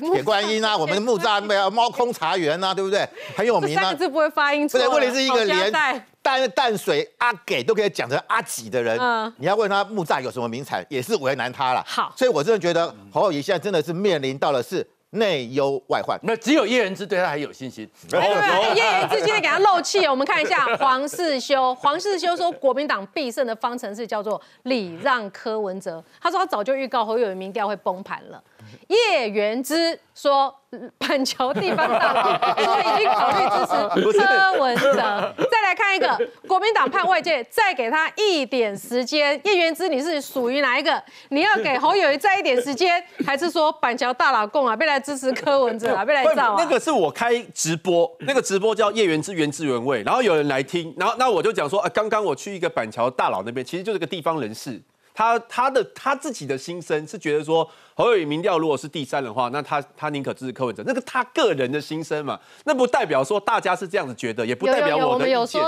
铁观音啊，我们的木栅没有猫空茶园啊，对不对？很有名啊。这字不会发音错。对，问题是一个连淡淡水阿给都可以讲成阿几的人，你要问他木栅有什么名产，也是为难他了。好，所以我真的觉得侯友宜现在真的是面临到了是。内忧外患，那只有叶仁之对他还有信心。对，叶仁之今天给他漏气，我们看一下黄世修。黄世修说，国民党必胜的方程式叫做礼让柯文哲。他说他早就预告侯友宜民调会崩盘了。叶元之说，板桥地方大佬 说已经考虑支持柯文哲。再来看一个，国民党派外界再给他一点时间。叶元之，你是属于哪一个？你要给侯友谊再一点时间，还是说板桥大佬共啊，被来支持柯文哲啊，被来造啊？那个是我开直播，那个直播叫叶元之原汁原味，然后有人来听，然后那我就讲说，啊，刚刚我去一个板桥大佬那边，其实就是个地方人士。他他的他自己的心声是觉得说侯友宜民调如果是第三的话，那他他宁可支持柯文哲，那个他个人的心声嘛，那不代表说大家是这样子觉得，也不代表我的意见。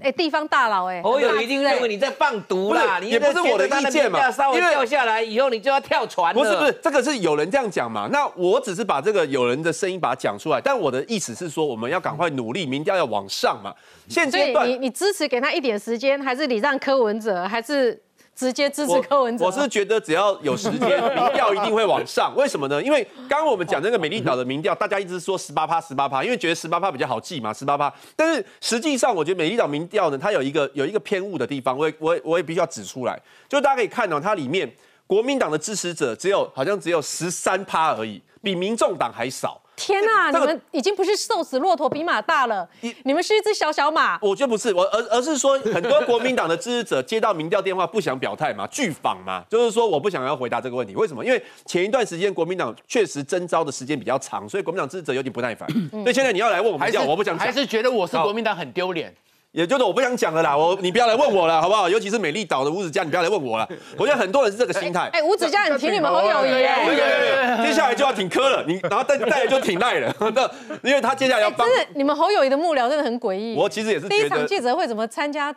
哎，地方大佬，哎，侯友一定认为你在放毒啦，你也不是我的意见嘛，稍微掉下来以后，你就要跳船不是不是，这个是有人这样讲嘛，那我只是把这个有人的声音把它讲出来，但我的意思是说，我们要赶快努力，民调要往上嘛。现阶段，你你支持给他一点时间，还是你让柯文哲，还是？直接支持柯文哲，我是觉得只要有时间，民调一定会往上。为什么呢？因为刚刚我们讲那个美丽岛的民调，大家一直说十八趴、十八趴，因为觉得十八趴比较好记嘛，十八趴。但是实际上，我觉得美丽岛民调呢，它有一个有一个偏误的地方，我也我也我也必须要指出来。就大家可以看到，它里面国民党的支持者只有好像只有十三趴而已，比民众党还少。天呐！你们已经不是瘦死骆驼比马大了，你们是一只小小马。我觉得不是，我而而是说，很多国民党的支持者接到民调电话不想表态嘛，拒访嘛，就是说我不想要回答这个问题。为什么？因为前一段时间国民党确实征召的时间比较长，所以国民党支持者有点不耐烦。所以现在你要来问我们，我不想，还是觉得我是国民党很丢脸。也就是我不想讲了啦，我你不要来问我了，好不好？尤其是美丽岛的吴子嘉，你不要来问我了。我觉得很多人是这个心态。哎，吴子嘉很挺你们侯友谊耶。对对对，接下来就要挺柯了，你然后再再来就挺赖了。那因为他接下来要帮。是你们侯友谊的幕僚真的很诡异。我其实也是第一场记者会怎么参加？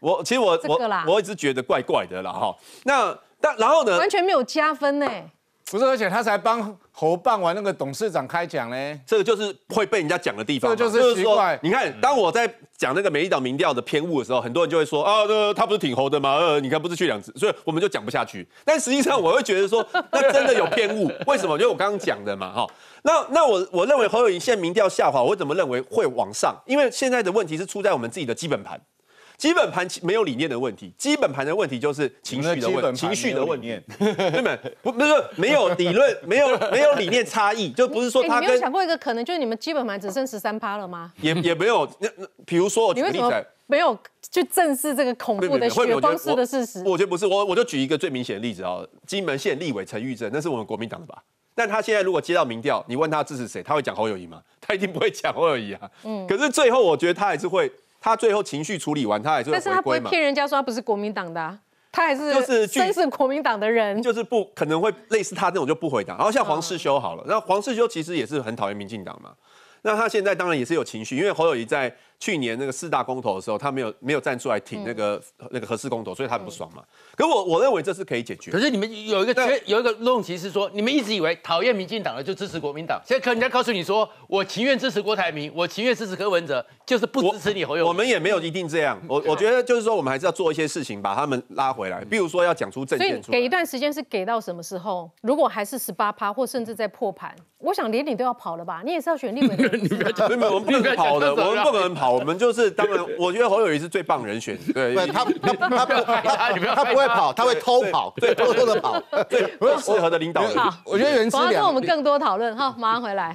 我其实我我我一直觉得怪怪的啦哈。那但然后呢？完全没有加分呢。不是，而且他才帮侯办完那个董事长开讲呢，这个就是会被人家讲的地方。这就是奇怪。你看，当我在讲那个美丽岛民调的偏误的时候，很多人就会说啊，呃他不是挺红的吗？呃，你看不是去两次，所以我们就讲不下去。但实际上，我会觉得说，那真的有偏误。为什么？因为我刚刚讲的嘛，哈。那那我我认为侯友谊现在民调下滑，我怎么认为会往上？因为现在的问题是出在我们自己的基本盘。基本盘没有理念的问题，基本盘的问题就是情绪的问情绪的问题，对吗？不不是没有理论，没有没有理念差异，就不是说他没有想过一个可能，就是你们基本盘只剩十三趴了吗？也也没有，那那比如说，你为什么没有去正视这个恐怖的血光式的事实？我觉得不是，我我就举一个最明显的例子啊，金门县立委陈玉珍，那是我们国民党的吧？但他现在如果接到民调，你问他支持谁，他会讲侯友谊吗？他一定不会讲侯友谊啊。嗯，可是最后我觉得他还是会。他最后情绪处理完，他还是但是他不会骗人家说他不是国民党的，他还是就是真是国民党的人，就是不可能会类似他这种就不回答。然后像黄世修好了，那黄世修其实也是很讨厌民进党嘛，那他现在当然也是有情绪，因为侯友谊在。去年那个四大公投的时候，他没有没有站出来挺那个那个合适公投，所以他很不爽嘛。可我我认为这是可以解决。可是你们有一个缺有一个论题是说，你们一直以为讨厌民进党的就支持国民党，现在可人家告诉你说，我情愿支持郭台铭，我情愿支持柯文哲，就是不支持你侯友。我们也没有一定这样，我我觉得就是说，我们还是要做一些事情，把他们拉回来。比如说要讲出证件出来。给一段时间是给到什么时候？如果还是十八趴，或甚至在破盘，我想连你都要跑了吧？你也是要选立委的。没有，我们不能跑的，我们不能跑，我们就是当然。我觉得侯友谊是最棒人选，对，他他他不他 他不会跑，他会偷跑，对，偷偷的跑，最适合的领导人。好，我觉得袁思良，我们更多讨论哈，马上回来。